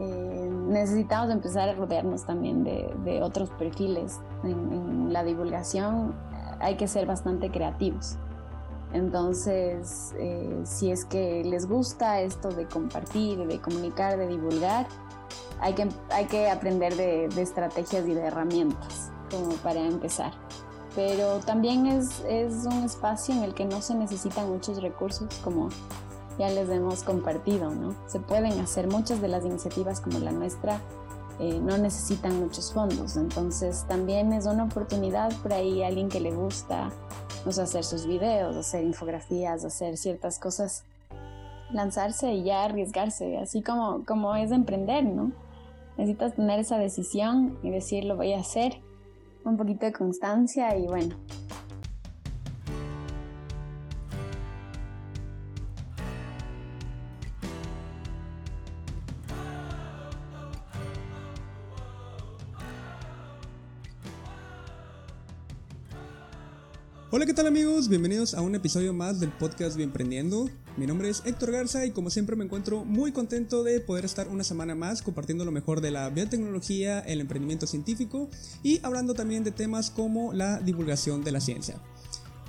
eh, necesitamos empezar a rodearnos también de, otros perfiles. En, la divulgación hay que ser bastante creativos. Entonces, eh, si es que les gusta esto de compartir, de comunicar, de divulgar, hay que, hay que aprender de, de estrategias y de herramientas como para empezar. Pero también es, es un espacio en el que no se necesitan muchos recursos como ya les hemos compartido, ¿no? Se pueden hacer muchas de las iniciativas como la nuestra, eh, no necesitan muchos fondos, entonces también es una oportunidad por ahí alguien que le gusta pues, hacer sus videos, hacer infografías, hacer ciertas cosas, lanzarse y ya arriesgarse, así como, como es emprender, ¿no? Necesitas tener esa decisión y decir lo voy a hacer, un poquito de constancia y bueno, Hola, ¿qué tal amigos? Bienvenidos a un episodio más del podcast Bienprendiendo. Mi nombre es Héctor Garza y como siempre me encuentro muy contento de poder estar una semana más compartiendo lo mejor de la biotecnología, el emprendimiento científico y hablando también de temas como la divulgación de la ciencia.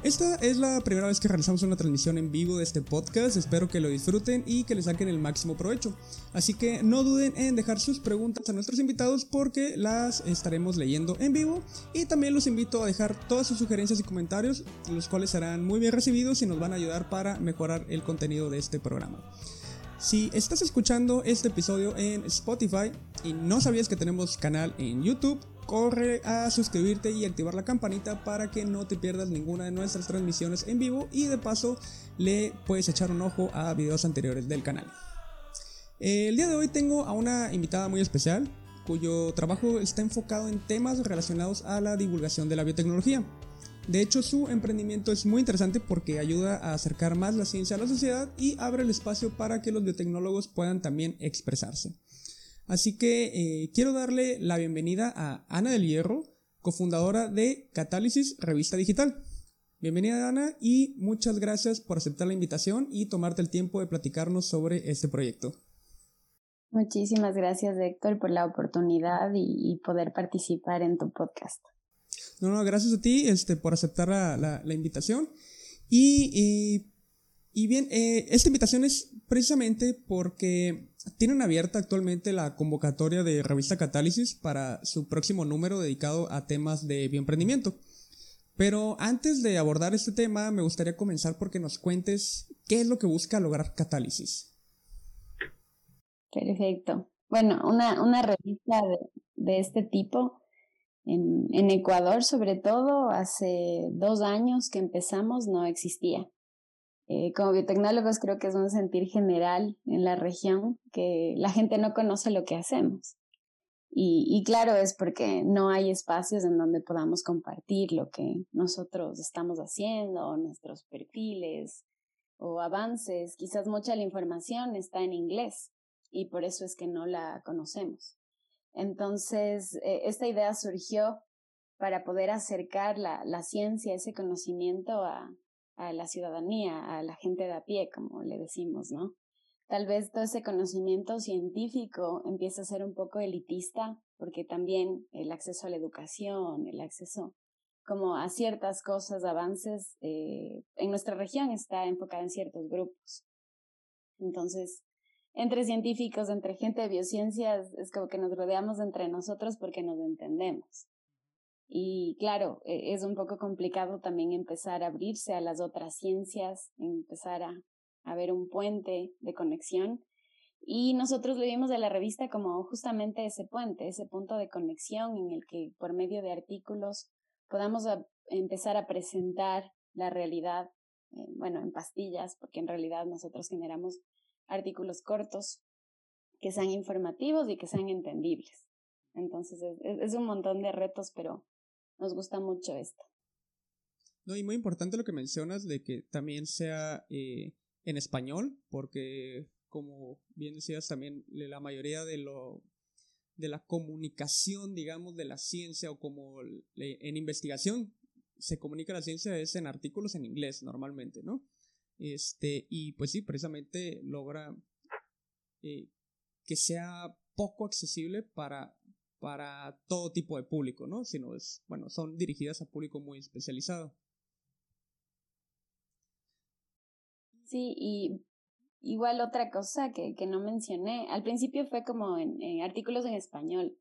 Esta es la primera vez que realizamos una transmisión en vivo de este podcast, espero que lo disfruten y que le saquen el máximo provecho. Así que no duden en dejar sus preguntas a nuestros invitados porque las estaremos leyendo en vivo y también los invito a dejar todas sus sugerencias y comentarios, los cuales serán muy bien recibidos y nos van a ayudar para mejorar el contenido de este programa. Si estás escuchando este episodio en Spotify y no sabías que tenemos canal en YouTube, corre a suscribirte y activar la campanita para que no te pierdas ninguna de nuestras transmisiones en vivo y de paso le puedes echar un ojo a videos anteriores del canal. El día de hoy tengo a una invitada muy especial cuyo trabajo está enfocado en temas relacionados a la divulgación de la biotecnología. De hecho, su emprendimiento es muy interesante porque ayuda a acercar más la ciencia a la sociedad y abre el espacio para que los biotecnólogos puedan también expresarse. Así que eh, quiero darle la bienvenida a Ana del Hierro, cofundadora de Catálisis Revista Digital. Bienvenida Ana y muchas gracias por aceptar la invitación y tomarte el tiempo de platicarnos sobre este proyecto. Muchísimas gracias Héctor por la oportunidad y poder participar en tu podcast. No, no, gracias a ti este, por aceptar la, invitación. Y, y, bien, eh, esta invitación es precisamente porque tienen abierta actualmente la convocatoria de revista Catálisis para su próximo número dedicado a temas de bioemprendimiento. Pero antes de abordar este tema, me gustaría comenzar porque nos cuentes qué es lo que busca lograr Catálisis. Perfecto. Bueno, una, una revista de, de este tipo en, en, Ecuador, sobre todo, hace dos años que empezamos, no existía. Eh, como biotecnólogos creo que es un sentir general en la región que la gente no conoce lo que hacemos. Y, claro, es porque no hay espacios en donde podamos compartir lo que nosotros estamos haciendo, nuestros perfiles o avances. Quizás mucha la información está en inglés y por eso es que no la conocemos. Entonces, eh, esta idea surgió para poder acercar la, la ciencia, ese conocimiento a, a la ciudadanía, a la gente de a pie, como le decimos, ¿no? Tal vez todo ese conocimiento científico empieza a ser un poco elitista, porque también el acceso a la educación, el acceso como a ciertas cosas, avances, eh, en nuestra región está enfocada en ciertos grupos. Entonces, entre científicos, entre gente de biociencias, es como que nos rodeamos entre nosotros porque nos entendemos. Y claro, e, es un poco complicado también empezar a abrirse a las otras ciencias, empezar a, a ver un puente de conexión. Y nosotros le vimos a la revista como justamente ese puente, ese punto de conexión en el que por medio de artículos podamos empezar a presentar la realidad, eh, bueno, en pastillas, porque en realidad nosotros generamos artículos cortos que sean informativos y que sean entendibles. Entonces es, un montón de retos, pero nos gusta mucho esto. No, y muy importante lo que mencionas de que también sea eh, en español, porque como bien decías también la mayoría de lo de la comunicación, digamos, de la ciencia o como en investigación se comunica la ciencia es en artículos en inglés normalmente, ¿no? Este, y pues sí, precisamente logra eh, que sea poco accesible para, para todo tipo de público, ¿no? Sino es, bueno, son dirigidas a público muy especializado. Sí, y igual otra cosa que, que no mencioné, al principio fue como en, en, artículos en español,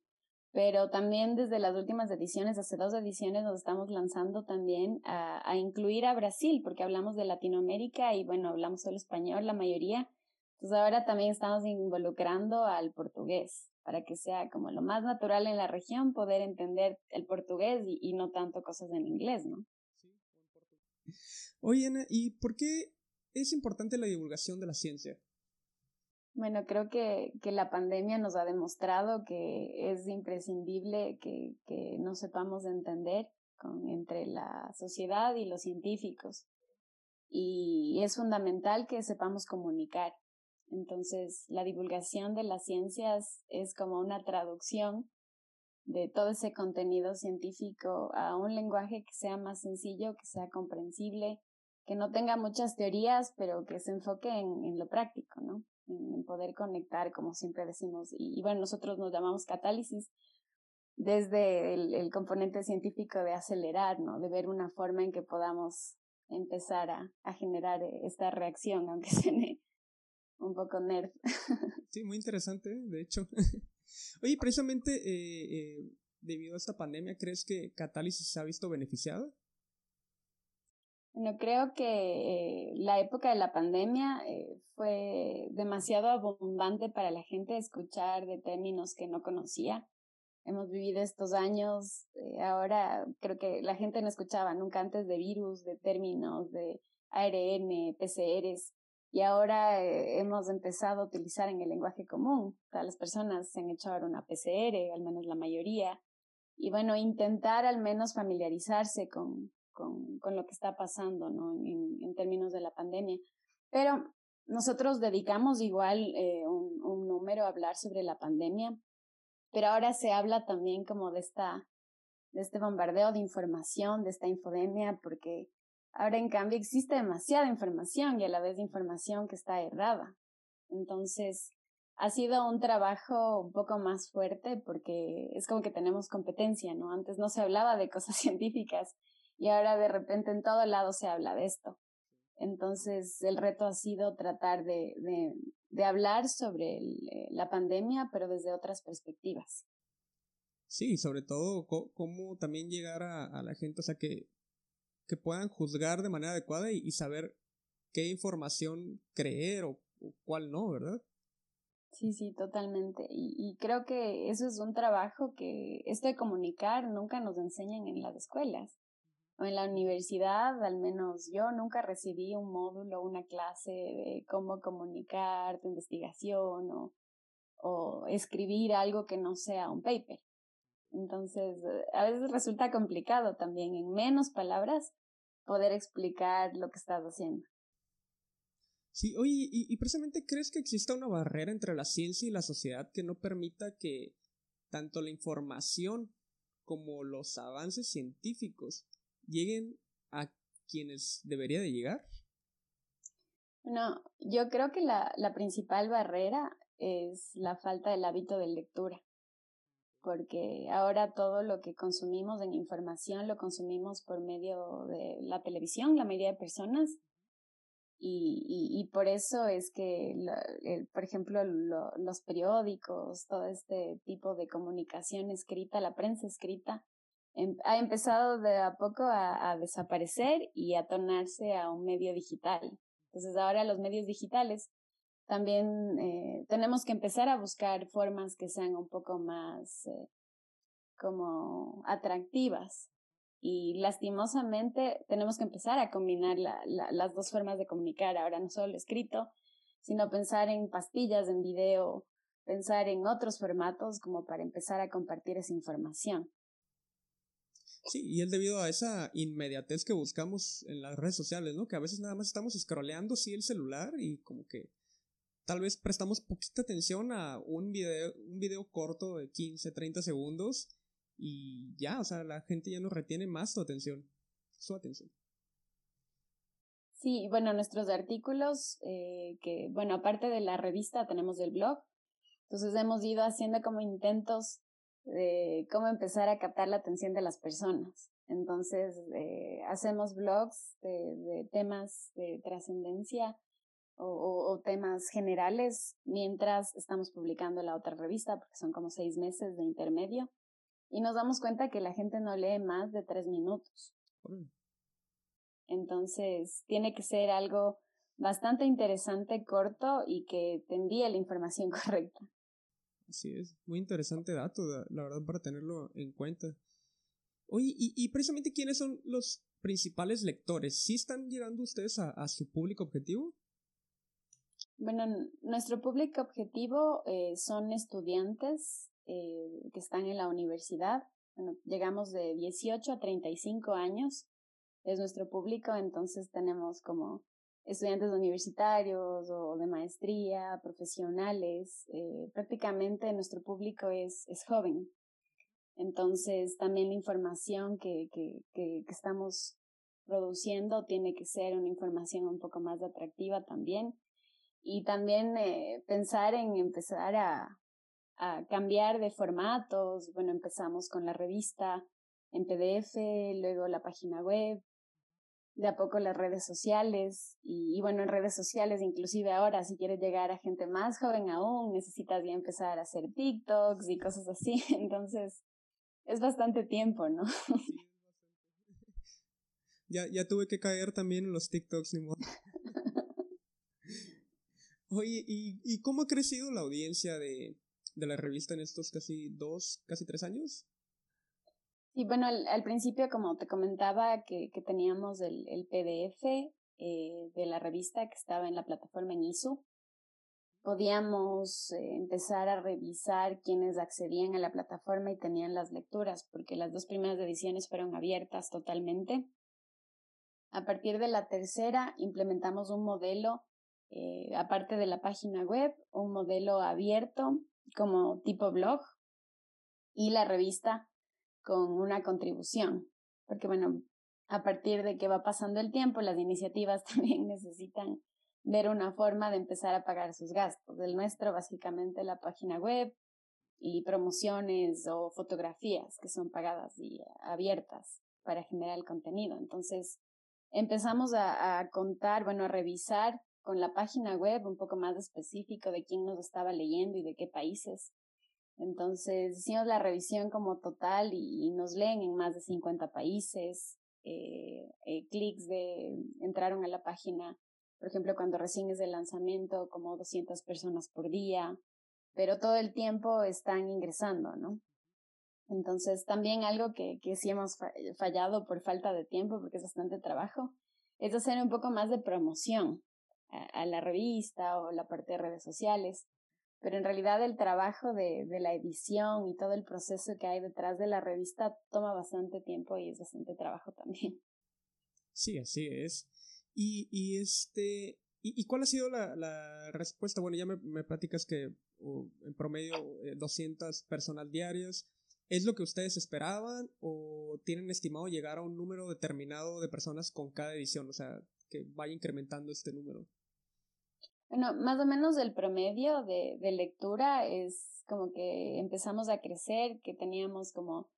pero también desde las últimas ediciones, hace dos ediciones, nos estamos lanzando también a, a incluir a Brasil, porque hablamos de Latinoamérica y bueno, hablamos solo español la mayoría, entonces ahora también estamos involucrando al portugués para que sea como lo más natural en la región poder entender el portugués y, y no tanto cosas en inglés, ¿no? Oye, Ana, ¿y por qué es importante la divulgación de la ciencia? Bueno, creo que, que la pandemia nos ha demostrado que es imprescindible que, que nos sepamos entender con, entre la sociedad y los científicos. Y es fundamental que sepamos comunicar. Entonces, la divulgación de las ciencias es como una traducción de todo ese contenido científico a un lenguaje que sea más sencillo, que sea comprensible, que no tenga muchas teorías, pero que se enfoque en, en lo práctico, ¿no? En, poder conectar, como siempre decimos. Y, bueno, nosotros nos llamamos catálisis desde el, componente científico de acelerar, ¿no? De ver una forma en que podamos empezar a, a generar esta reacción, aunque suene un poco nerd. Sí, muy interesante, de hecho. Oye, precisamente eh, eh, debido a esta pandemia, ¿crees que Catálisis se ha visto beneficiada? Bueno, creo que eh, la época de la pandemia eh, fue demasiado abundante para la gente escuchar de términos que no conocía. Hemos vivido estos años, eh, ahora creo que la gente no escuchaba nunca antes de virus, de términos, de ARN, PCRs, y ahora eh, hemos empezado a utilizar en el lenguaje común. O sea, las personas se han hecho ahora una PCR, al menos la mayoría, y bueno, intentar al menos familiarizarse con, con, lo que está pasando, ¿no? En, en, términos de la pandemia. Pero nosotros dedicamos igual eh, un, un número a hablar sobre la pandemia, pero ahora se habla también como de esta, de este bombardeo de información, de esta infodemia, porque Ahora, en cambio, existe demasiada información y a la vez información que está errada. Entonces, ha sido un trabajo un poco más fuerte porque es como que tenemos competencia, ¿no? Antes no se hablaba de cosas científicas y ahora de repente en todo lado se habla de esto. Entonces, el reto ha sido tratar de, de, hablar sobre el, la pandemia, pero desde otras perspectivas. Sí, sobre todo cómo también llegar a, a la gente, o sea, que que puedan juzgar de manera adecuada y, saber qué información creer o, cuál no, ¿verdad? Sí, sí, totalmente. Y, y, creo que eso es un trabajo que esto de comunicar nunca nos enseñan en las escuelas. O en la universidad, al menos yo nunca recibí un módulo, una clase de cómo comunicar tu investigación o, o escribir algo que no sea un paper. Entonces, a veces resulta complicado también en menos palabras poder explicar lo que estás haciendo. Sí, oye, y, y, precisamente crees que exista una barrera entre la ciencia y la sociedad que no permita que tanto la información como los avances científicos lleguen a quienes debería de llegar? No, yo creo que la, la principal barrera es la falta del hábito de lectura porque ahora todo lo que consumimos en información lo consumimos por medio de la televisión, la mayoría de personas, y, y, por eso es que, el, por ejemplo, lo, los periódicos, todo este tipo de comunicación escrita, la prensa escrita, em, ha empezado de a poco a desaparecer y a tornarse a un medio digital. Entonces ahora los medios digitales también eh, tenemos que empezar a buscar formas que sean un poco más eh, como atractivas. Y lastimosamente tenemos que empezar a combinar la, la, las dos formas de comunicar, ahora no solo escrito, sino pensar en pastillas, en video, pensar en otros formatos como para empezar a compartir esa información. Sí, y es debido a esa inmediatez que buscamos en las redes sociales, ¿no? Que a veces nada más estamos scrolleando, sí, el celular y como que tal vez prestamos poquita atención a un video, un video corto de 15, 30 segundos y ya, o sea, la gente ya no retiene más su atención, su atención. Sí, bueno, nuestros artículos, eh, que, bueno, aparte de la revista, tenemos el blog. Entonces hemos ido haciendo como intentos de cómo empezar a captar la atención de las personas. Entonces, eh, hacemos blogs de, temas de trascendencia o, temas generales mientras estamos publicando la otra revista, porque son como seis meses de intermedio. Y nos damos cuenta que la gente no lee más de tres minutos. Entonces, tiene que ser algo bastante interesante, corto y que te envíe la información correcta. Así es, muy interesante dato, la verdad, para tenerlo en cuenta. Oye, y, precisamente quiénes son los principales lectores? ¿Sí están llegando ustedes a, su público objetivo? Bueno, nuestro público objetivo eh, son estudiantes eh, que están en la universidad. Bueno, llegamos de 18 a 35 años, es nuestro público, entonces tenemos como estudiantes universitarios o de maestría, profesionales. Eh, prácticamente nuestro público es, es joven. Entonces, también la información que, que, que, estamos produciendo tiene que ser una información un poco más atractiva también. Y también eh, pensar en empezar a, a cambiar de formatos. Bueno, empezamos con la revista en PDF, luego la página web, de a poco las redes sociales y, bueno, en redes sociales inclusive ahora si quieres llegar a gente más joven aún, necesitas ya empezar a hacer TikToks y cosas así, entonces es bastante tiempo, ¿no? Ya, ya tuve que caer también en los TikToks, ni modo. Oye, ¿y, ¿y cómo ha crecido la audiencia de, de la revista en estos casi dos, casi tres años? Sí, bueno, al, principio, como te comentaba, que, que teníamos el, el PDF eh, de la revista que estaba en la plataforma en ISU, podíamos eh, empezar a revisar quienes accedían a la plataforma y tenían las lecturas, porque las dos primeras ediciones fueron abiertas totalmente. A partir de la tercera, implementamos un modelo, eh, aparte de la página web, un modelo abierto como tipo blog y la revista con una contribución, porque bueno, a partir de que va pasando el tiempo, las iniciativas también necesitan ver una forma de empezar a pagar sus gastos. El nuestro, básicamente, la página web y promociones o fotografías que son pagadas y abiertas para generar el contenido. Entonces, empezamos a, a contar, bueno, a revisar con la página web un poco más específico de quién nos estaba leyendo y de qué países entonces hicimos la revisión como total y, nos leen en más de 50 países. Eh, eh, clics de entraron a la página, por ejemplo, cuando recién es el lanzamiento, como 200 personas por día, pero todo el tiempo están ingresando, ¿no? Entonces, también algo que, que sí hemos fallado por falta de tiempo, porque es bastante trabajo, es hacer un poco más de promoción a la revista o la parte de redes sociales pero en realidad el trabajo de, de, la edición y todo el proceso que hay detrás de la revista toma bastante tiempo y es bastante trabajo también. Sí, así es. Y, y este, y, cuál ha sido la, la, respuesta? Bueno, ya me, me platicas que en promedio 200 eh, personas diarias. ¿Es lo que ustedes esperaban o tienen estimado llegar a un número determinado de personas con cada edición? O sea, que vaya incrementando este número. Bueno, más o menos el promedio de, de lectura es como que empezamos a crecer, que teníamos como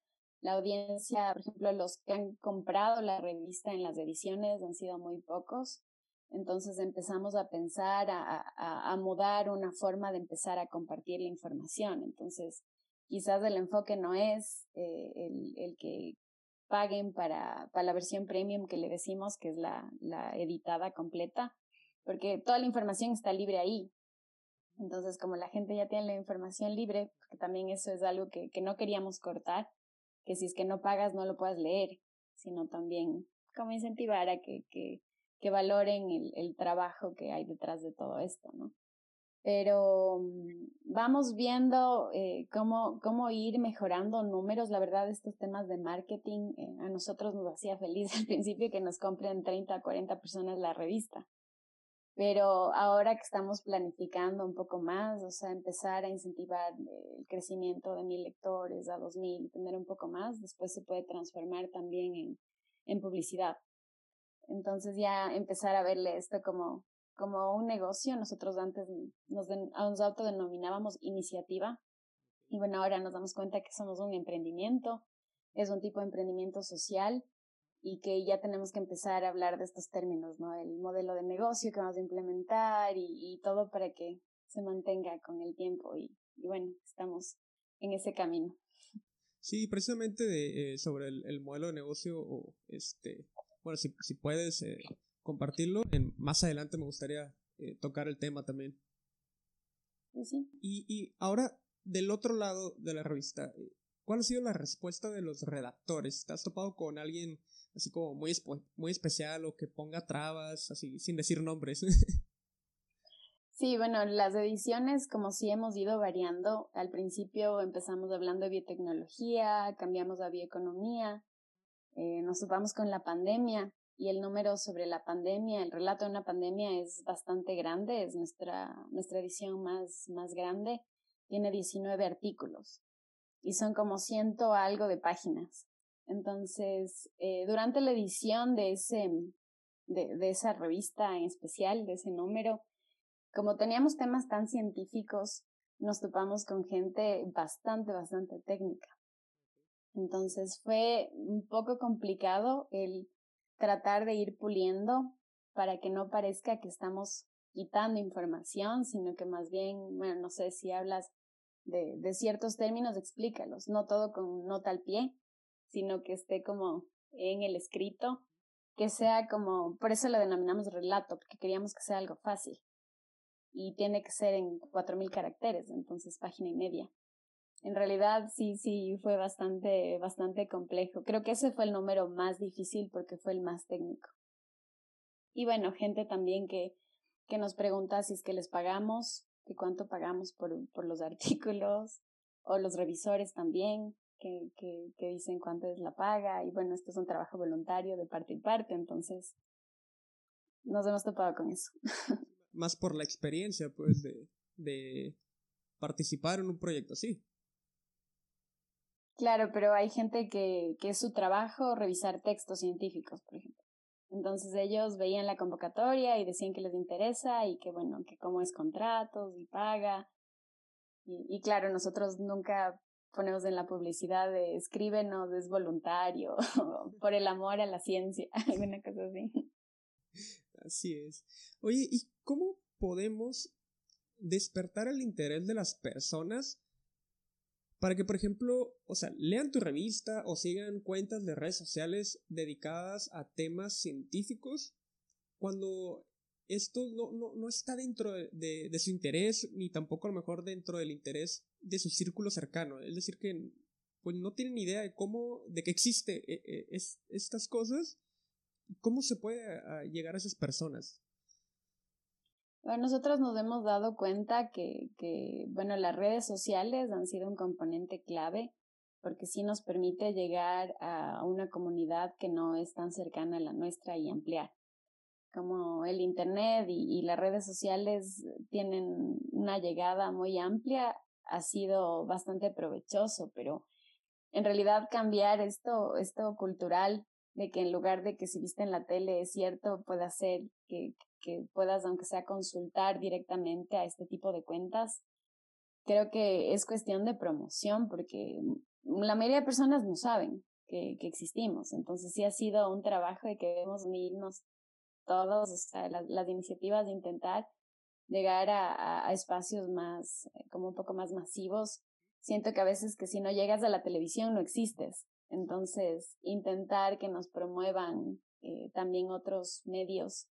la audiencia, por ejemplo, los que han comprado la revista en las ediciones han sido muy pocos. Entonces empezamos a pensar, a, a, a, mudar una forma de empezar a compartir la información. Entonces, quizás el enfoque no es eh, el, el, que paguen para, para la versión premium que le decimos, que es la, la editada completa, porque toda la información está libre ahí. Entonces, como la gente ya tiene la información libre, porque también eso es algo que, que no queríamos cortar, que si es que no pagas no lo puedas leer, sino también como incentivar a que, que, que valoren el, el trabajo que hay detrás de todo esto, ¿no? Pero mm, vamos viendo eh, cómo, cómo ir mejorando números. La verdad, estos temas de marketing eh, a nosotros nos hacía feliz al principio que nos compren 30 a 40 personas la revista. Pero ahora que estamos planificando un poco más, o sea, empezar a incentivar el crecimiento de mil lectores a dos mil, tener un poco más, después se puede transformar también en, en publicidad. Entonces ya empezar a verle esto como, como un negocio. Nosotros antes nos, nos autodenominábamos iniciativa y bueno, ahora nos damos cuenta que somos un emprendimiento, es un tipo de emprendimiento social y que ya tenemos que empezar a hablar de estos términos, ¿no? El modelo de negocio que vamos a implementar y, todo para que se mantenga con el tiempo y, bueno, estamos en ese camino. Sí, precisamente de, eh, sobre el, modelo de negocio, o este, bueno, si, si puedes eh, compartirlo, en, más adelante me gustaría eh, tocar el tema también. Sí, sí. Y, y ahora, del otro lado de la revista, ¿cuál ha sido la respuesta de los redactores? ¿Te has topado con alguien así como muy, muy especial o que ponga trabas, así sin decir nombres. Sí, bueno, las ediciones como sí hemos ido variando. Al principio empezamos hablando de biotecnología, cambiamos a bioeconomía, eh, nos topamos con la pandemia y el número sobre la pandemia, el relato de una pandemia es bastante grande, es nuestra, nuestra edición más, más grande, tiene 19 artículos y son como ciento algo de páginas. Entonces, eh, durante la edición de, ese, de, de esa revista en especial, de ese número, como teníamos temas tan científicos, nos topamos con gente bastante, bastante técnica. Entonces fue un poco complicado el tratar de ir puliendo para que no parezca que estamos quitando información, sino que más bien, bueno, no sé si hablas de, de ciertos términos, explícalos, no todo con nota al pie, sino que esté como en el escrito, que sea como, por eso lo denominamos relato, porque queríamos que sea algo fácil. Y tiene que ser en cuatro mil caracteres, entonces página y media. En realidad sí, sí, fue bastante, bastante complejo. Creo que ese fue el número más difícil porque fue el más técnico. Y bueno, gente también que, que nos pregunta si es que les pagamos, que cuánto pagamos por, por los artículos, o los revisores también, que, que, dicen cuánto es la paga y bueno, esto es un trabajo voluntario de parte y parte, entonces nos hemos topado con eso. Más por la experiencia, pues, de, de participar en un proyecto así. Claro, pero hay gente que, que es su trabajo revisar textos científicos, por ejemplo. Entonces ellos veían la convocatoria y decían que les interesa y que bueno, que cómo es contratos y paga. Y, y claro, nosotros nunca ponemos en la publicidad de escríbenos, es voluntario, por el amor a la ciencia, alguna cosa así. Así es. Oye, ¿y cómo podemos despertar el interés de las personas para que, por ejemplo, o sea, lean tu revista o sigan cuentas de redes sociales dedicadas a temas científicos cuando esto no, no, no está dentro de, de, su interés, ni tampoco a lo mejor dentro del interés de su círculo cercano. Es decir, que pues no tienen idea de cómo, de que existe eh, eh, es, estas cosas, cómo se puede llegar a esas personas. Bueno, nosotros nos hemos dado cuenta que, que, bueno, las redes sociales han sido un componente clave porque sí nos permite llegar a una comunidad que no es tan cercana a la nuestra y ampliar como el Internet y, las redes sociales tienen una llegada muy amplia, ha sido bastante provechoso, pero en realidad cambiar esto, esto cultural, de que en lugar de que si viste en la tele es cierto, pueda ser que, que puedas, aunque sea, consultar directamente a este tipo de cuentas, creo que es cuestión de promoción, porque la mayoría de personas no saben que, que existimos. Entonces sí ha sido un trabajo de que debemos unirnos todos, o sea, las, iniciativas de intentar llegar a, a, espacios más, eh, como un poco más masivos. Siento que a veces que si no llegas a la televisión no existes. Entonces, intentar que nos promuevan eh, también otros medios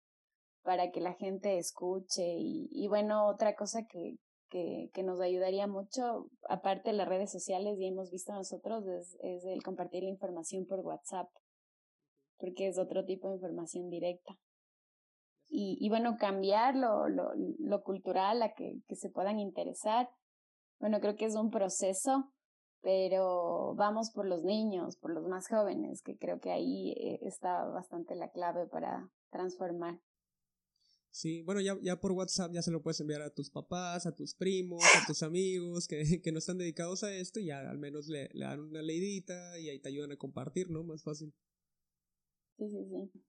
para que la gente escuche. Y, y bueno, otra cosa que, que, que, nos ayudaría mucho, aparte de las redes sociales, y hemos visto nosotros, es, es el compartir la información por WhatsApp, porque es otro tipo de información directa y, y bueno, cambiar lo, lo, lo cultural a que, que se puedan interesar. Bueno, creo que es un proceso, pero vamos por los niños, por los más jóvenes, que creo que ahí eh, está bastante la clave para transformar. Sí, bueno, ya, ya por WhatsApp ya se lo puedes enviar a tus papás, a tus primos, a tus amigos que, que no están dedicados a esto y ya al menos le, le dan una leidita y ahí te ayudan a compartir, ¿no? Más fácil. Sí, sí, sí.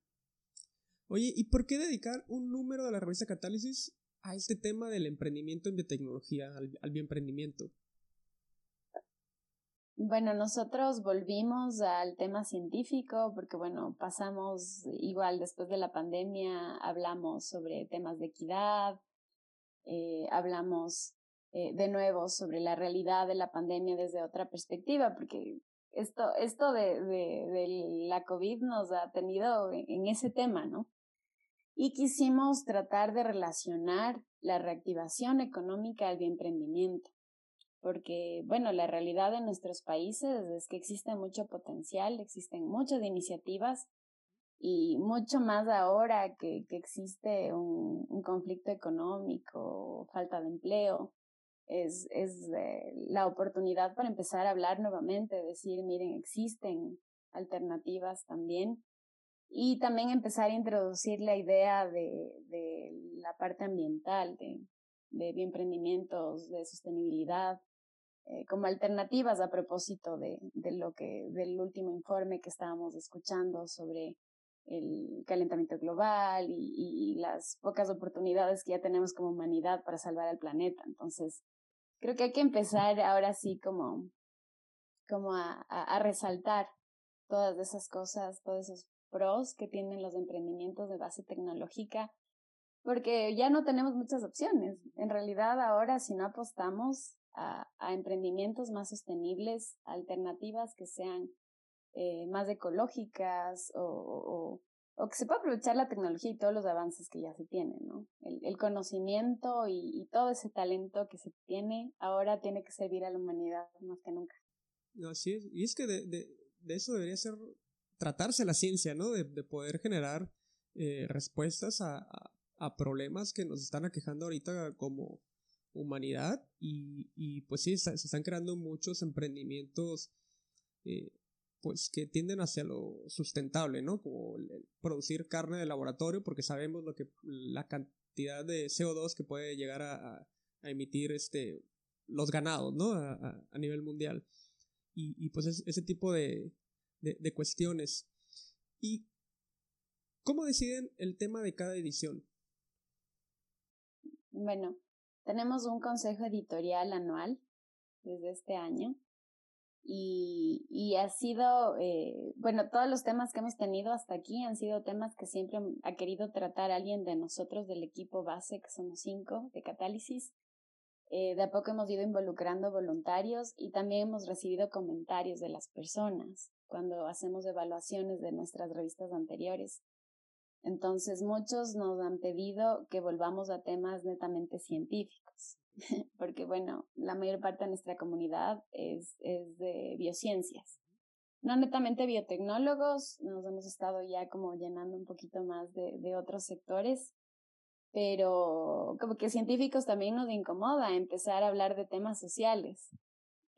Oye, ¿y por qué dedicar un número de la revista Catálisis a este tema del emprendimiento en biotecnología, al, al bioemprendimiento? Bueno, nosotros volvimos al tema científico porque, bueno, pasamos igual después de la pandemia, hablamos sobre temas de equidad, eh, hablamos eh, de nuevo sobre la realidad de la pandemia desde otra perspectiva, porque esto, esto de, de, de la COVID nos ha tenido en ese tema, ¿no? Y quisimos tratar de relacionar la reactivación económica al emprendimiento porque, bueno, la realidad de nuestros países es que existe mucho potencial, existen muchas iniciativas y mucho más ahora que, existe un, un, conflicto económico, falta de empleo, es, es eh, la oportunidad para empezar a hablar nuevamente, decir, miren, existen alternativas también y también empezar a introducir la idea de, de la parte ambiental, de, de bioemprendimientos, de sostenibilidad, eh, como alternativas a propósito de, de lo que, del último informe que estábamos escuchando sobre el calentamiento global y, y, las pocas oportunidades que ya tenemos como humanidad para salvar al planeta. Entonces, creo que hay que empezar ahora sí como, como a, a, a resaltar todas esas cosas, todos esos pros que tienen los emprendimientos de base tecnológica, porque ya no tenemos muchas opciones. En realidad ahora si no apostamos a, emprendimientos más sostenibles, alternativas que sean eh, más ecológicas o, o, que se pueda aprovechar la tecnología y todos los avances que ya se tienen, ¿no? El, el conocimiento y, todo ese talento que se tiene ahora tiene que servir a la humanidad más que nunca. Y es que de, de, de eso debería ser tratarse la ciencia, ¿no? De, de poder generar eh, respuestas a, a, problemas que nos están aquejando ahorita como humanidad y, y pues sí, se están creando muchos emprendimientos eh, pues que tienden hacia lo sustentable, ¿no? Como producir carne de laboratorio porque sabemos lo que la cantidad de CO2 que puede llegar a, a, emitir este los ganados, ¿no? A, a nivel mundial. Y, y pues es, ese tipo de, de, cuestiones. ¿Y cómo deciden el tema de cada edición? Bueno, tenemos un consejo editorial anual desde este año y, y ha sido, eh, bueno, todos los temas que hemos tenido hasta aquí han sido temas que siempre ha querido tratar alguien de nosotros del equipo base, que somos cinco de Catálisis. Eh, de a poco hemos ido involucrando voluntarios y también hemos recibido comentarios de las personas cuando hacemos evaluaciones de nuestras revistas anteriores. Entonces muchos nos han pedido que volvamos a temas netamente científicos, porque bueno, la mayor parte de nuestra comunidad es, es de biociencias. No netamente biotecnólogos, nos hemos estado ya como llenando un poquito más de, de otros sectores, pero como que científicos también nos incomoda empezar a hablar de temas sociales.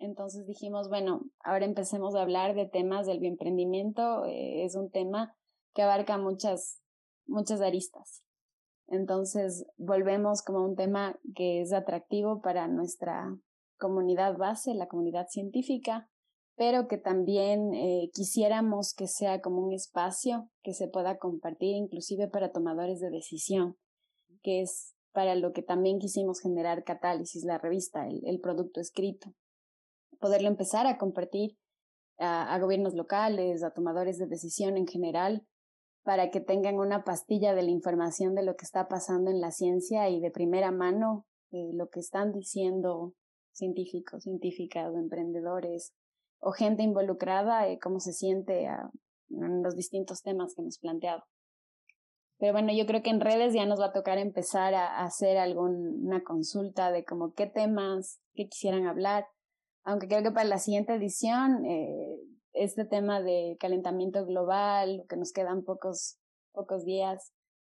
Entonces dijimos, bueno, ahora empecemos a hablar de temas del bioemprendimiento. Eh, es un tema que abarca muchas muchas aristas. Entonces, volvemos como un tema que es atractivo para nuestra comunidad base, la comunidad científica, pero que también eh, quisiéramos que sea como un espacio que se pueda compartir inclusive para tomadores de decisión, que es para lo que también quisimos generar Catálisis, la revista, el producto escrito. Poderlo empezar a compartir a, gobiernos locales, a tomadores de decisión en general, para que tengan una pastilla de la información de lo que está pasando en la ciencia y de primera mano eh, lo que están diciendo científicos, científicas emprendedores o gente involucrada, eh, cómo se siente a, en los distintos temas que hemos planteado. Pero bueno, yo creo que en redes ya nos va a tocar empezar a hacer alguna consulta de como qué temas, qué quisieran hablar, aunque creo que para la siguiente edición eh, este tema de calentamiento global, que nos quedan pocos, pocos días,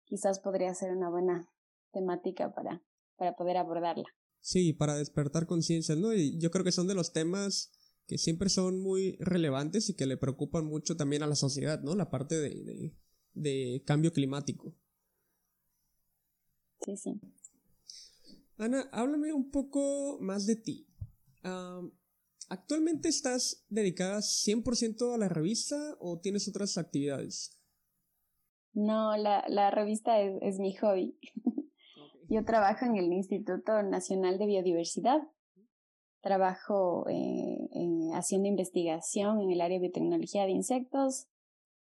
quizás podría ser una buena temática para, para poder abordarla. Sí, para despertar conciencia, ¿no? Y yo creo que son de los temas que siempre son muy relevantes y que le preocupan mucho también a la sociedad, ¿no? La parte de, de, de cambio climático. Sí, sí. Ana, háblame un poco más de ti. Um, ¿Actualmente estás dedicada 100% a la revista o tienes otras actividades? No, la, la revista es, es mi hobby. Yo trabajo en el Instituto Nacional de Biodiversidad. Trabajo eh, haciendo investigación en el área de biotecnología de insectos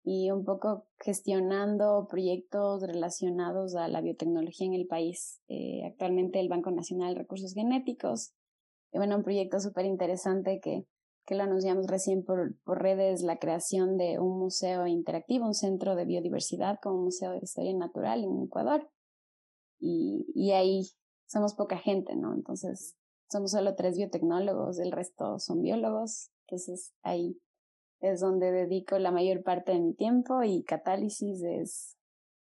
y un poco gestionando proyectos relacionados a la biotecnología en el país. Eh, actualmente el Banco Nacional de Recursos Genéticos. Y bueno, un proyecto súper interesante que, que lo anunciamos recién por, por redes, la creación de un museo interactivo, un centro de biodiversidad como un museo de historia natural en Ecuador. Y, y ahí somos poca gente, ¿no? Entonces, somos solo tres biotecnólogos, el resto son biólogos. Entonces, ahí es donde dedico la mayor parte de mi tiempo y catálisis es,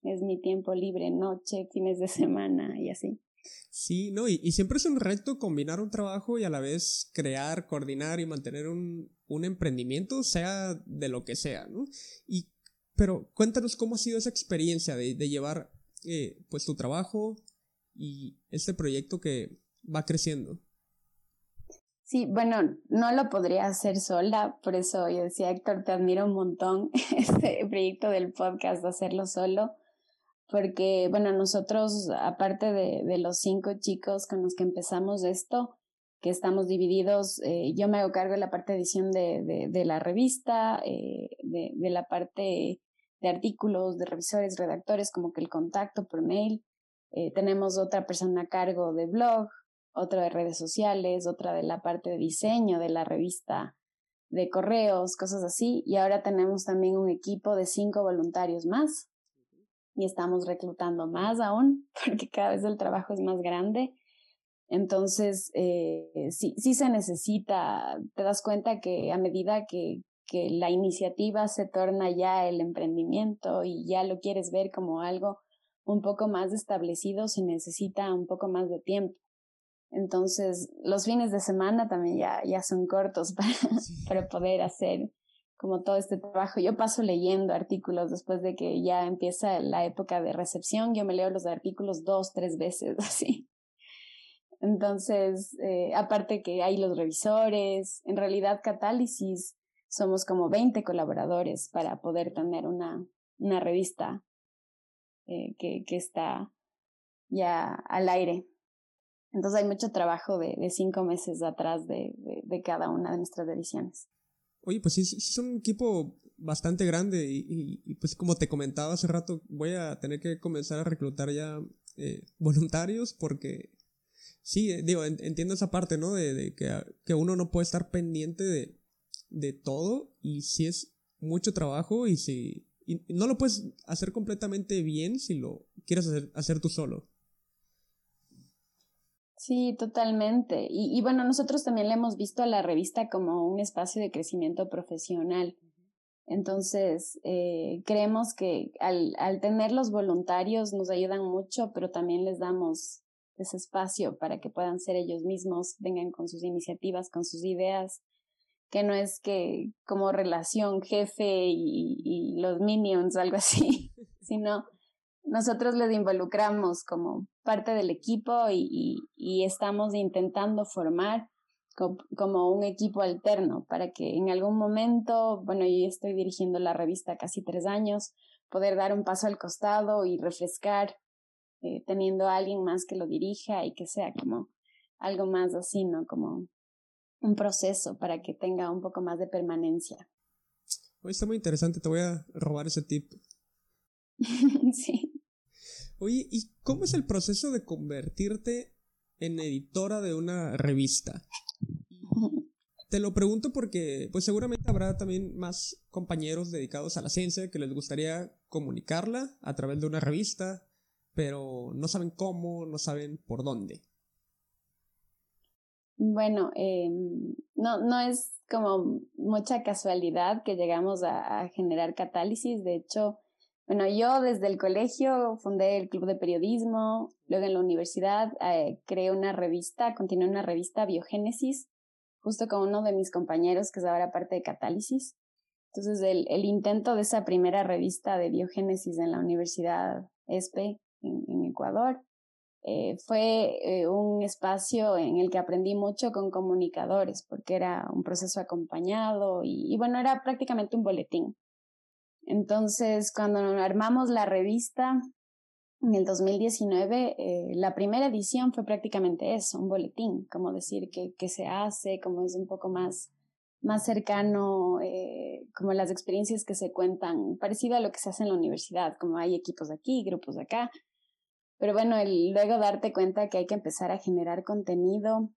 es mi tiempo libre, noche, fines de semana y así. Sí, no, y, y, siempre es un reto combinar un trabajo y a la vez crear, coordinar y mantener un, un emprendimiento, sea de lo que sea, ¿no? Y, pero cuéntanos cómo ha sido esa experiencia de, de llevar eh, pues tu trabajo y este proyecto que va creciendo. Sí, bueno, no lo podría hacer sola, por eso yo decía, Héctor, te admiro un montón este proyecto del podcast, hacerlo solo, porque, bueno, nosotros, aparte de, de los cinco chicos con los que empezamos esto, que estamos divididos, eh, yo me hago cargo de la parte de edición de, de, de la revista, eh, de, la parte de artículos, de revisores, redactores, como que el contacto por mail. Eh, tenemos otra persona a cargo de blog, otra de redes sociales, otra de la parte de diseño de la revista de correos, cosas así. Y ahora tenemos también un equipo de cinco voluntarios más y estamos reclutando más aún porque cada vez el trabajo es más grande. Entonces, eh, sí, sí se necesita, te das cuenta que a medida que, que la iniciativa se torna ya el emprendimiento y ya lo quieres ver como algo un poco más establecido, se necesita un poco más de tiempo. Entonces, los fines de semana también ya, ya son cortos para, para poder hacer como todo este trabajo. Yo paso leyendo artículos después de que ya empieza la época de recepción. Yo me leo los artículos dos, tres veces, así. Entonces, eh, aparte que hay los revisores, en realidad Catálisis somos como 20 colaboradores para poder tener una, una revista eh, que, que está ya al aire. Entonces hay mucho trabajo de, de cinco meses atrás de, de, de, cada una de nuestras ediciones. Oye, pues sí, sí es un equipo bastante grande y, pues como te comentaba hace rato, voy a tener que comenzar a reclutar ya eh, voluntarios porque sí, eh, digo, entiendo esa parte, ¿no? De, que, que, uno no puede estar pendiente de, de todo y si es mucho trabajo y si y no lo puedes hacer completamente bien si lo quieres hacer, hacer tú solo. Sí, totalmente. Y, y, bueno, nosotros también le hemos visto a la revista como un espacio de crecimiento profesional. Entonces, eh, creemos que al, al tener los voluntarios nos ayudan mucho, pero también les damos ese espacio para que puedan ser ellos mismos, vengan con sus iniciativas, con sus ideas, que no es que como relación jefe y, y los minions, algo así, sino nosotros les involucramos como parte del equipo y, y, y estamos intentando formar co como un equipo alterno para que en algún momento, bueno, yo estoy dirigiendo la revista casi tres años, poder dar un paso al costado y refrescar eh, teniendo a alguien más que lo dirija y que sea como algo más así, ¿no? Como un proceso para que tenga un poco más de permanencia. Oye, está muy interesante, te voy a robar ese tip. sí. Oye, ¿y cómo es el proceso de convertirte en editora de una revista? Te lo pregunto porque pues seguramente habrá también más compañeros dedicados a la ciencia que les gustaría comunicarla a través de una revista, pero no saben cómo, no saben por dónde. Bueno, eh, no, no es como mucha casualidad que llegamos a, a generar catálisis, de hecho, bueno, yo desde el colegio fundé el club de periodismo, luego en la universidad eh, creé una revista, continué una revista Biogénesis, justo con uno de mis compañeros que es ahora parte de Catálisis. Entonces el, el intento de esa primera revista de Biogénesis en la Universidad ESPE en, Ecuador eh, fue eh, un espacio en el que aprendí mucho con comunicadores porque era un proceso acompañado y bueno, era prácticamente un boletín Entonces, cuando armamos la revista en el 2019, eh, la primera edición fue prácticamente eso, un boletín, como decir qué, qué se hace, como es un poco más, más cercano, eh, como las experiencias que se cuentan, parecido a lo que se hace en la universidad, como hay equipos aquí, grupos acá. Pero bueno, el, luego darte cuenta que hay que empezar a generar contenido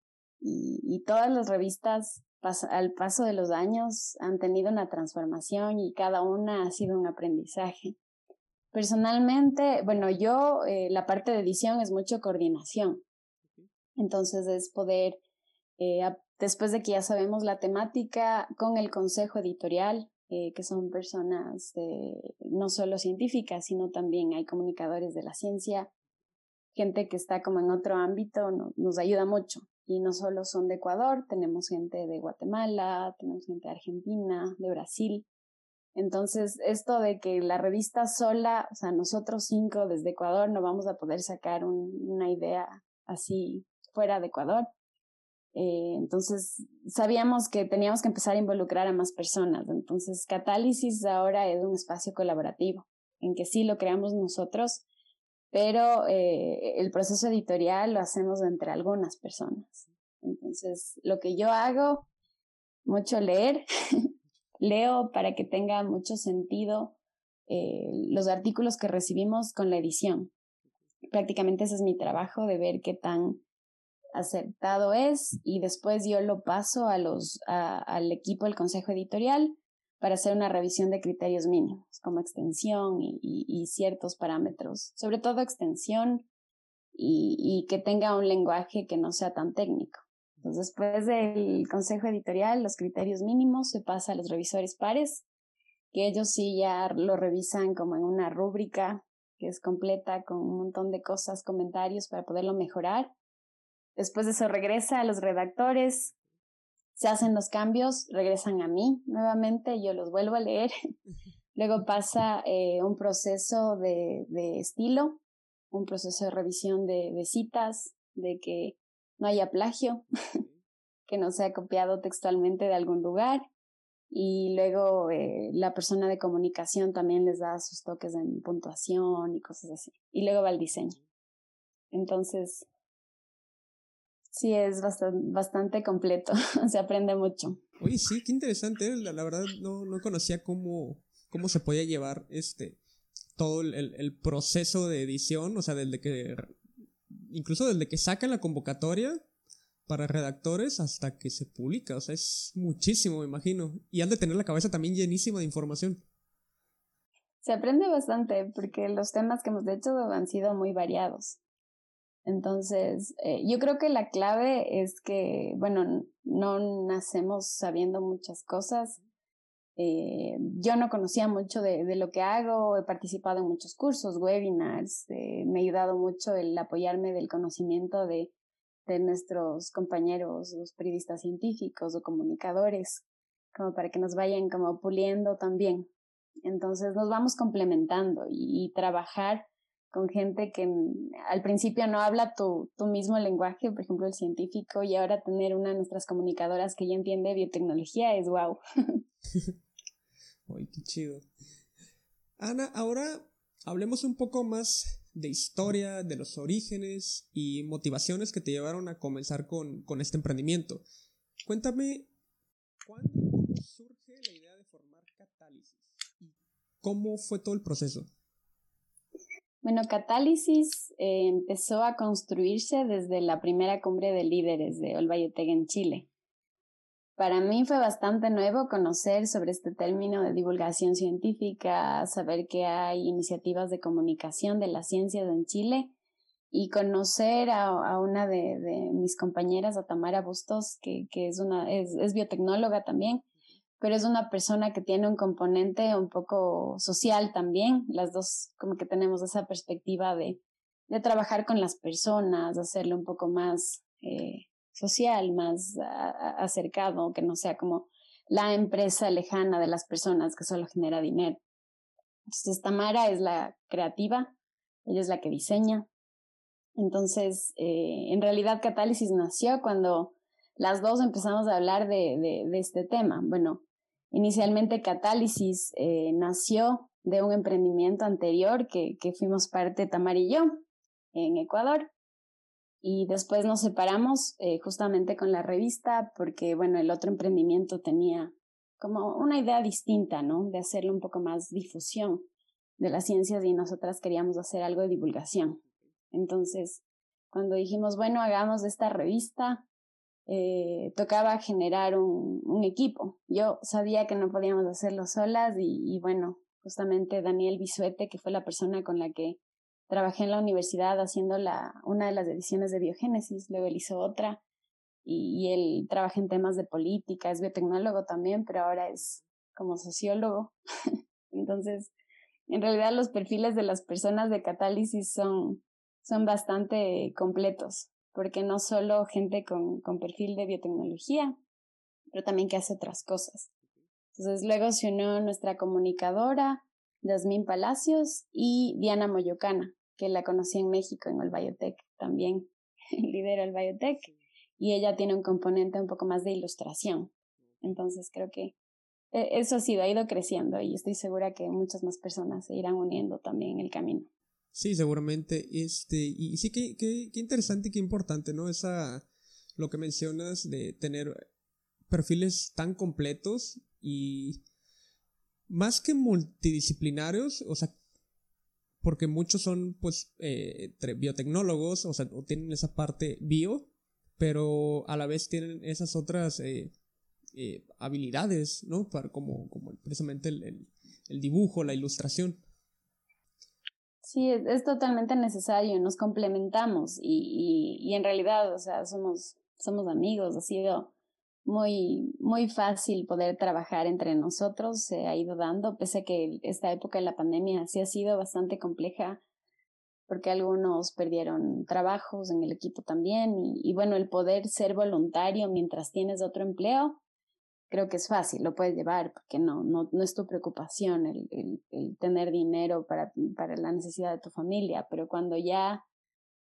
y todas las revistas al paso de los años han tenido una transformación y cada una ha sido un aprendizaje. Personalmente, bueno, yo eh, la parte de edición es mucho coordinación. Entonces es poder, eh, después de que ya sabemos la temática, con el consejo editorial, eh, que son personas no solo científicas, sino también hay comunicadores de la ciencia, gente que está como en otro ámbito, nos ayuda mucho y no solo son de Ecuador, tenemos gente de Guatemala, tenemos gente de Argentina, de Brasil. Entonces, esto de que la revista sola, o sea, nosotros cinco desde Ecuador no vamos a poder sacar una idea así fuera de Ecuador. Eh, entonces, sabíamos que teníamos que empezar a involucrar a más personas. Entonces, Catálisis ahora es un espacio colaborativo, en que sí lo creamos nosotros, pero eh, el proceso editorial lo hacemos entre algunas personas. Entonces, lo que yo hago, mucho leer, leo para que tenga mucho sentido eh, los artículos que recibimos con la edición. Prácticamente ese es mi trabajo de ver qué tan acertado es y después yo lo paso a los, al equipo del consejo editorial para hacer una revisión de criterios mínimos, como extensión y, ciertos parámetros, sobre todo extensión y, que tenga un lenguaje que no sea tan técnico. Entonces, después del consejo editorial, los criterios mínimos se pasa a los revisores pares, que ellos sí ya lo revisan como en una rúbrica que es completa con un montón de cosas, comentarios para poderlo mejorar. Después de eso regresa a los redactores, se hacen los cambios, regresan a mí nuevamente, yo los vuelvo a leer. Luego pasa eh, un proceso de, de, estilo, un proceso de revisión de, de, citas, de que no haya plagio, que no sea copiado textualmente de algún lugar. Y luego eh, la persona de comunicación también les da sus toques en puntuación y cosas así. Y luego va el diseño. Entonces, sí es bastante, bastante completo, se aprende mucho. Oye, sí, qué interesante, ¿eh? la, la verdad no, no conocía cómo, cómo se podía llevar este todo el, el, proceso de edición, o sea, desde que incluso desde que sacan la convocatoria para redactores hasta que se publica, o sea, es muchísimo, me imagino, y han de tener la cabeza también llenísima de información. Se aprende bastante porque los temas que hemos hecho han sido muy variados. Entonces, eh, yo creo que la clave es que, bueno, no nacemos sabiendo muchas cosas. Eh, yo no conocía mucho de, lo que hago, he participado en muchos cursos, webinars, eh, me ha ayudado mucho el apoyarme del conocimiento de, de nuestros compañeros, los periodistas científicos o comunicadores, como para que nos vayan como puliendo también. Entonces nos vamos complementando y trabajar con gente que al principio no habla tu, tu mismo lenguaje, por ejemplo el científico, y ahora tener una de nuestras comunicadoras que ya entiende biotecnología es wow. Qué chido. Ana, ahora hablemos un poco más de historia, de los orígenes y motivaciones que te llevaron a comenzar con, con este emprendimiento. Cuéntame, ¿cuándo surge la idea de formar Catálisis? ¿Y cómo fue todo el proceso? Bueno, Catálisis eh, empezó a construirse desde la primera cumbre de líderes de Olbayotega en Chile. Para mí fue bastante nuevo conocer sobre este término de divulgación científica, saber que hay iniciativas de comunicación de las ciencias en Chile y conocer a, una de, mis compañeras, a Tamara Bustos, que, es, una, es biotecnóloga también, pero es una persona que tiene un componente un poco social también. Las dos como que tenemos esa perspectiva de, de trabajar con las personas, hacerlo un poco más eh, social, más acercado, que no sea como la empresa lejana de las personas que solo genera dinero. Entonces, Tamara es la creativa, ella es la que diseña. Entonces, eh, en realidad, Catálisis nació cuando las dos empezamos a hablar de, de, de este tema. Bueno, Inicialmente Catálisis eh, nació de un emprendimiento anterior que, que fuimos parte Tamar y yo en Ecuador. Y después nos separamos eh, justamente con la revista porque, bueno, el otro emprendimiento tenía como una idea distinta, ¿no? De hacerle un poco más difusión de las ciencias y nosotras queríamos hacer algo de divulgación. Entonces, cuando dijimos, bueno, hagamos esta revista, eh, tocaba generar un, equipo. Yo sabía que no podíamos hacerlo solas y, bueno, justamente Daniel Bisuete, que fue la persona con la que trabajé en la universidad haciendo la, una de las ediciones de biogénesis, luego él hizo otra y, y él trabaja en temas de política, es biotecnólogo también, pero ahora es como sociólogo. Entonces, en realidad los perfiles de las personas de catálisis son, son bastante completos, porque no solo gente con, con perfil de biotecnología, pero también que hace otras cosas. Entonces luego se unió nuestra comunicadora, Yasmín Palacios y Diana Moyocana, que la conocí en México en el Biotech también, lidera el Biotech, y ella tiene un componente un poco más de ilustración. Entonces creo que e, eso ha sido, ha ido creciendo y estoy segura que muchas más personas se irán uniendo también en el camino. Sí, seguramente. Este, y sí, que, que, que interesante y qué importante, ¿no? Esa, lo que mencionas de tener perfiles tan completos y más que multidisciplinarios, o sea, porque muchos son, pues, eh, biotecnólogos, o sea, o tienen esa parte bio, pero a la vez tienen esas otras eh, eh, habilidades, ¿no? Para, como, como precisamente el, el dibujo, la ilustración. Sí, es, totalmente necesario, nos complementamos y, y, y, en realidad, o sea, somos, somos amigos, ha sido muy, muy fácil poder trabajar entre nosotros, se ha ido dando, pese a que esta época de la pandemia sí ha sido bastante compleja, porque algunos perdieron trabajos en el equipo también, y, y bueno, el poder ser voluntario mientras tienes otro empleo, creo que es fácil, lo puedes llevar, porque no, no, no es tu preocupación el, el, el tener dinero para, para la necesidad de tu familia, pero cuando ya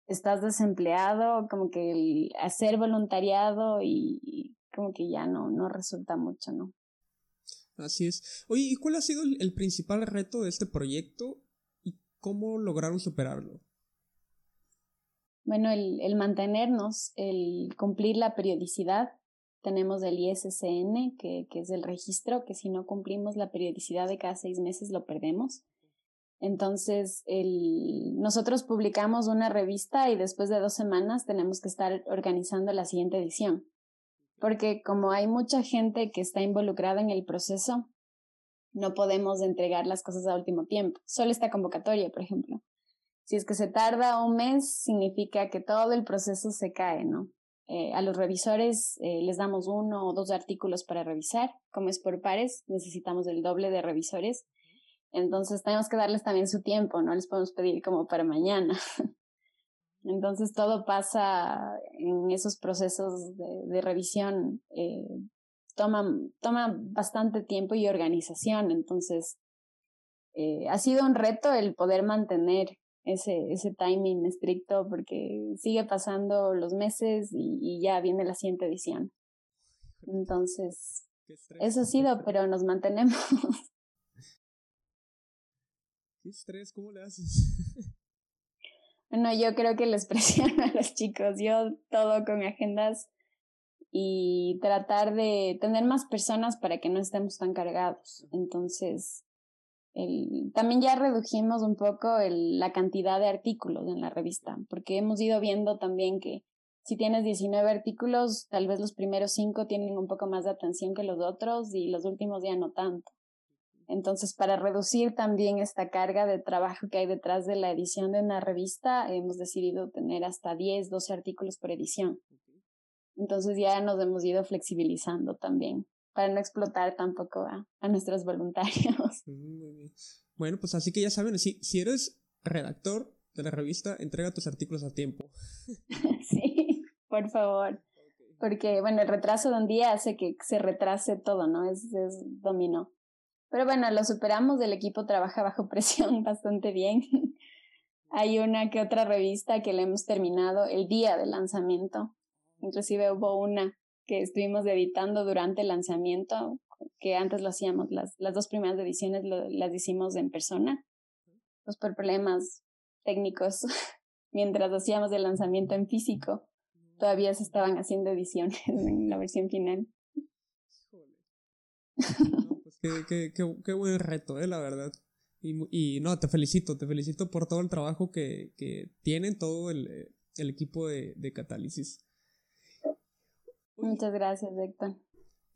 estás desempleado, como que el hacer voluntariado y, como que ya no, no resulta mucho, ¿no? Así es. Oye, ¿y cuál ha sido el, el principal reto de este proyecto y cómo lograron superarlo? Bueno, el, el mantenernos, el cumplir la periodicidad. Tenemos el ISSN, que, que es el registro, que si no cumplimos la periodicidad de cada seis meses lo perdemos. Entonces, el, nosotros publicamos una revista y después de dos semanas tenemos que estar organizando la siguiente edición porque como hay mucha gente que está involucrada en el proceso, no podemos entregar las cosas a último tiempo. Solo esta convocatoria, por ejemplo. Si es que se tarda un mes, significa que todo el proceso se cae, ¿no? Eh, a los revisores eh, les damos uno o dos artículos para revisar. Como es por pares, necesitamos el doble de revisores. Entonces tenemos que darles también su tiempo, no les podemos pedir como para mañana. Entonces todo pasa en esos procesos de, revisión, eh, toma, toma bastante tiempo y organización. Entonces eh, ha sido un reto el poder mantener ese, ese timing estricto porque sigue pasando los meses y, y ya viene la siguiente edición. Entonces, eso ha sido, pero nos mantenemos. ¿Qué estrés? ¿Cómo le haces? Bueno, yo creo que les presiono a los chicos. Yo todo con agendas y tratar de tener más personas para que no estemos tan cargados. Entonces, el, también ya redujimos un poco el, la cantidad de artículos en la revista, porque hemos ido viendo también que si tienes 19 artículos, tal vez los primeros 5 tienen un poco más de atención que los otros y los últimos ya no tanto. Entonces, para reducir también esta carga de trabajo que hay detrás de la edición de una revista, hemos decidido tener hasta 10, 12 artículos por edición. Entonces ya nos hemos ido flexibilizando también para no explotar tampoco a, a nuestros voluntarios. Bueno, pues así que ya saben, si, si eres redactor de la revista, entrega tus artículos a tiempo. sí, por favor. Porque, bueno, el retraso de un día hace que se retrase todo, ¿no? Es, es dominó. Pero bueno, lo superamos, el equipo trabaja bajo presión bastante bien. Hay una que otra revista que la hemos terminado el día del lanzamiento. Inclusive hubo una que estuvimos editando durante el lanzamiento, que antes lo hacíamos, las, las dos primeras ediciones las hicimos en persona, pues por problemas técnicos, mientras hacíamos el lanzamiento en físico, todavía se estaban haciendo ediciones en la versión final. pues qué, qué, qué, buen reto, eh, la verdad. Y, y, no, te felicito, te felicito por todo el trabajo que, que tienen todo el, el equipo de, de Catálisis. Muchas gracias, Héctor.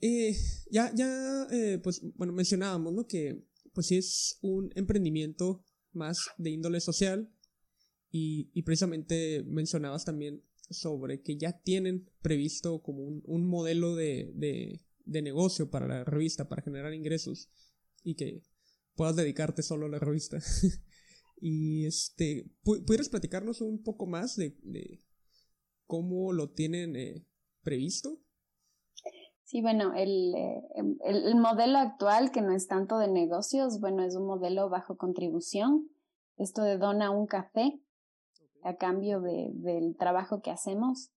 Eh, ya, ya, eh, pues, bueno, mencionábamos, ¿no? Que, pues, sí es un emprendimiento más de índole social y, y precisamente mencionabas también sobre que ya tienen previsto como un, un modelo de, de, de, negocio para la revista, para generar ingresos y que puedas dedicarte solo a la revista. y este, ¿pudieras platicarnos un poco más de, de cómo lo tienen eh, previsto? Sí, bueno, el, eh, el, el, modelo actual, que no es tanto de negocios, bueno, es un modelo bajo contribución. Esto de dona un café a cambio de, del trabajo que hacemos.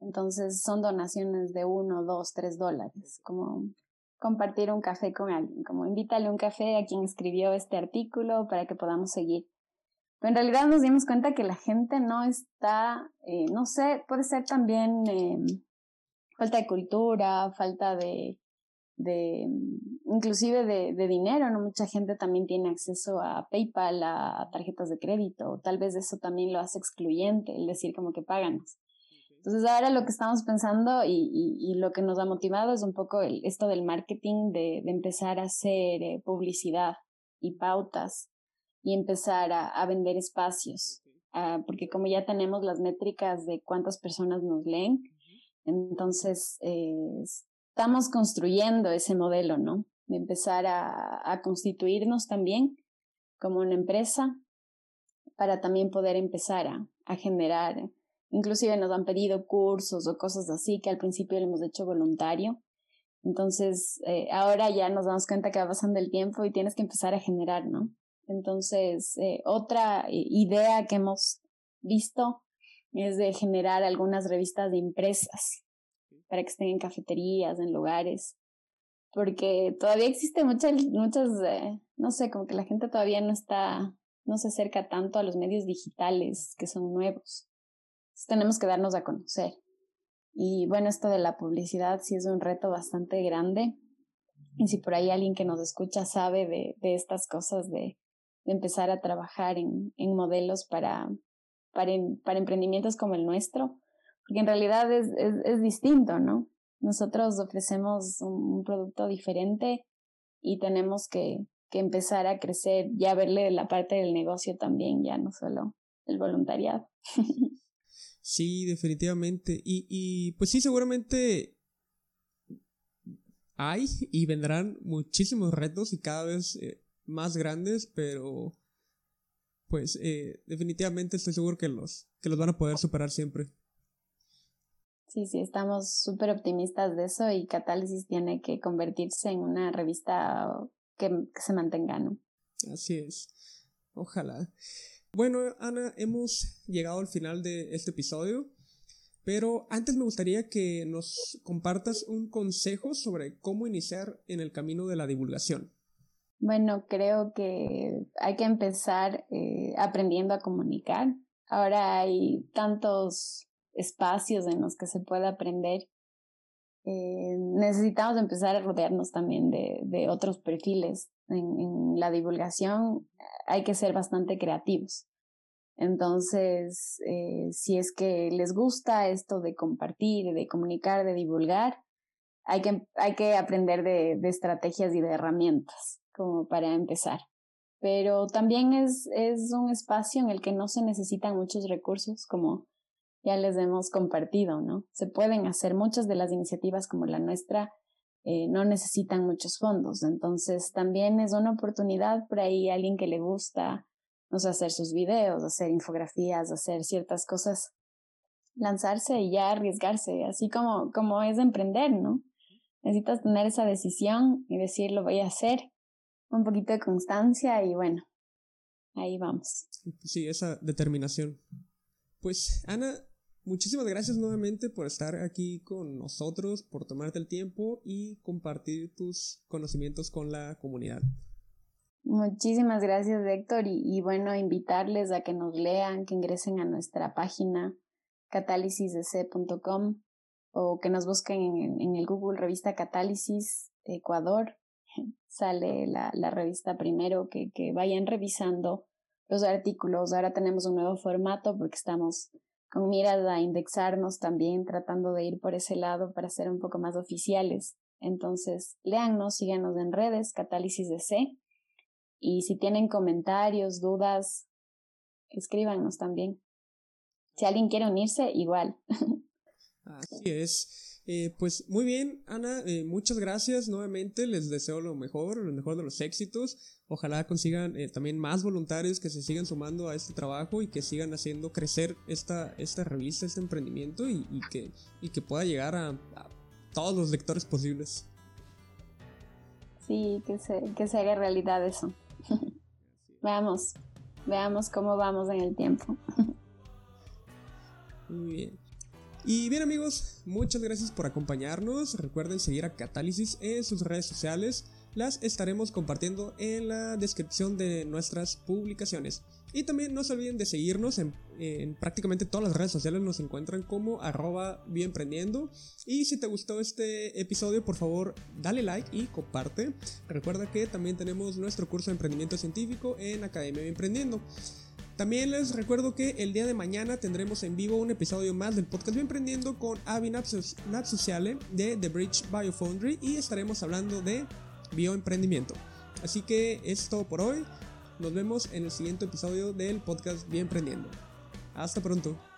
Entonces son donaciones de uno, dos, tres dólares, como compartir un café con alguien, como invítale un café a quien escribió este artículo para que podamos seguir. Pero en realidad nos dimos cuenta que la gente no está, eh, no sé, puede ser también eh, falta de cultura, falta de, de inclusive de, de, dinero, ¿no? Mucha gente también tiene acceso a PayPal, a tarjetas de crédito, tal vez eso también lo hace excluyente, el decir como que páganos. Entonces ahora lo que estamos pensando y, y, y lo que nos ha motivado es un poco el, esto del marketing, de, de empezar a hacer eh, publicidad y pautas y empezar a, a vender espacios, uh, porque como ya tenemos las métricas de cuántas personas nos leen, entonces, eh, estamos construyendo ese modelo, ¿no? De empezar a, a, constituirnos también como una empresa para también poder empezar a, a generar, inclusive nos han pedido cursos o cosas así que al principio lo hemos hecho voluntario. Entonces, eh, ahora ya nos damos cuenta que va pasando el tiempo y tienes que empezar a generar, ¿no? Entonces, eh, otra idea que hemos visto es de generar algunas revistas de impresas para que estén en cafeterías, en lugares, porque todavía existen muchas, muchas, eh, no sé, como que la gente todavía no está, no se acerca tanto a los medios digitales que son nuevos. Entonces, tenemos que darnos a conocer. Y bueno, esto de la publicidad sí es un reto bastante grande. Y si por ahí alguien que nos escucha sabe de, de estas cosas, de, de empezar a trabajar en, en modelos para, para, para emprendimientos como el nuestro, porque en realidad es, es, distinto, ¿no? Nosotros ofrecemos un, un, producto diferente y tenemos que, que empezar a crecer, ya verle la parte del negocio también, ya no solo el voluntariado. Sí, definitivamente. Y, y pues sí, seguramente hay y vendrán muchísimos retos y cada vez eh, más grandes, pero pues eh, definitivamente estoy seguro que los, que los van a poder superar siempre. Sí, sí, estamos súper optimistas de eso y Catálisis tiene que convertirse en una revista que, que se mantenga, ¿no? Así es. Ojalá. Bueno, Ana, hemos llegado al final de este episodio, pero antes me gustaría que nos compartas un consejo sobre cómo iniciar en el camino de la divulgación. Bueno, creo que hay que empezar eh, aprendiendo a comunicar. Ahora hay tantos espacios en los que se puede aprender. Eh, necesitamos empezar a rodearnos también de, otros perfiles. En, la divulgación hay que ser bastante creativos. Entonces, eh, si es que les gusta esto de compartir, de comunicar, de divulgar, hay que, hay que aprender de, de estrategias y de herramientas como para empezar. Pero también es, es un espacio en el que no se necesitan muchos recursos, como ya les hemos compartido, ¿no? Se pueden hacer muchas de las iniciativas como la nuestra, eh, no necesitan muchos fondos. Entonces también es una oportunidad por ahí alguien que le gusta, no hacer sus videos, hacer infografías, hacer ciertas cosas, lanzarse y ya arriesgarse, así como, como es emprender, ¿no? Necesitas tener esa decisión y decir, lo voy a hacer un poquito de constancia y bueno, ahí vamos. Sí, esa determinación. Pues Ana, muchísimas gracias nuevamente por estar aquí con nosotros, por tomarte el tiempo y compartir tus conocimientos con la comunidad. Muchísimas gracias, Héctor. Y, bueno, invitarles a que nos lean, que ingresen a nuestra página catalisisdc.com o que nos busquen en, el Google Revista Catálisis Ecuador. Sale la, la revista primero, que, que vayan revisando los artículos. Ahora tenemos un nuevo formato porque estamos con miras a indexarnos también, tratando de ir por ese lado para ser un poco más oficiales. Entonces, léannos, síganos en redes, Catálisis DC. Y si tienen comentarios, dudas, escríbanos también. Si alguien quiere unirse, igual. Así es. Eh, pues muy bien, Ana, eh, muchas gracias nuevamente. Les deseo lo mejor, lo mejor de los éxitos. Ojalá consigan eh, también más voluntarios que se sigan sumando a este trabajo y que sigan haciendo crecer esta, esta revista, este emprendimiento y, que, y que pueda llegar a, todos los lectores posibles. Sí, que se, que se haga realidad eso. veamos, veamos cómo vamos en el tiempo. Muy bien. Y bien amigos, muchas gracias por acompañarnos. Recuerden seguir a Catálisis en sus redes sociales. Las estaremos compartiendo en la descripción de nuestras publicaciones. Y también no se olviden de seguirnos en, prácticamente todas las redes sociales. Nos encuentran como arroba bienprendiendo. Y si te gustó este episodio, por favor, dale like y comparte. Recuerda que también tenemos nuestro curso de emprendimiento científico en Academia Bienprendiendo. También les recuerdo que el día de mañana tendremos en vivo un episodio más del podcast Emprendiendo con Avi Napsuciale de The Bridge Biofoundry y estaremos hablando de bioemprendimiento. Así que es todo por hoy. Nos vemos en el siguiente episodio del podcast Bien Emprendiendo. Hasta pronto.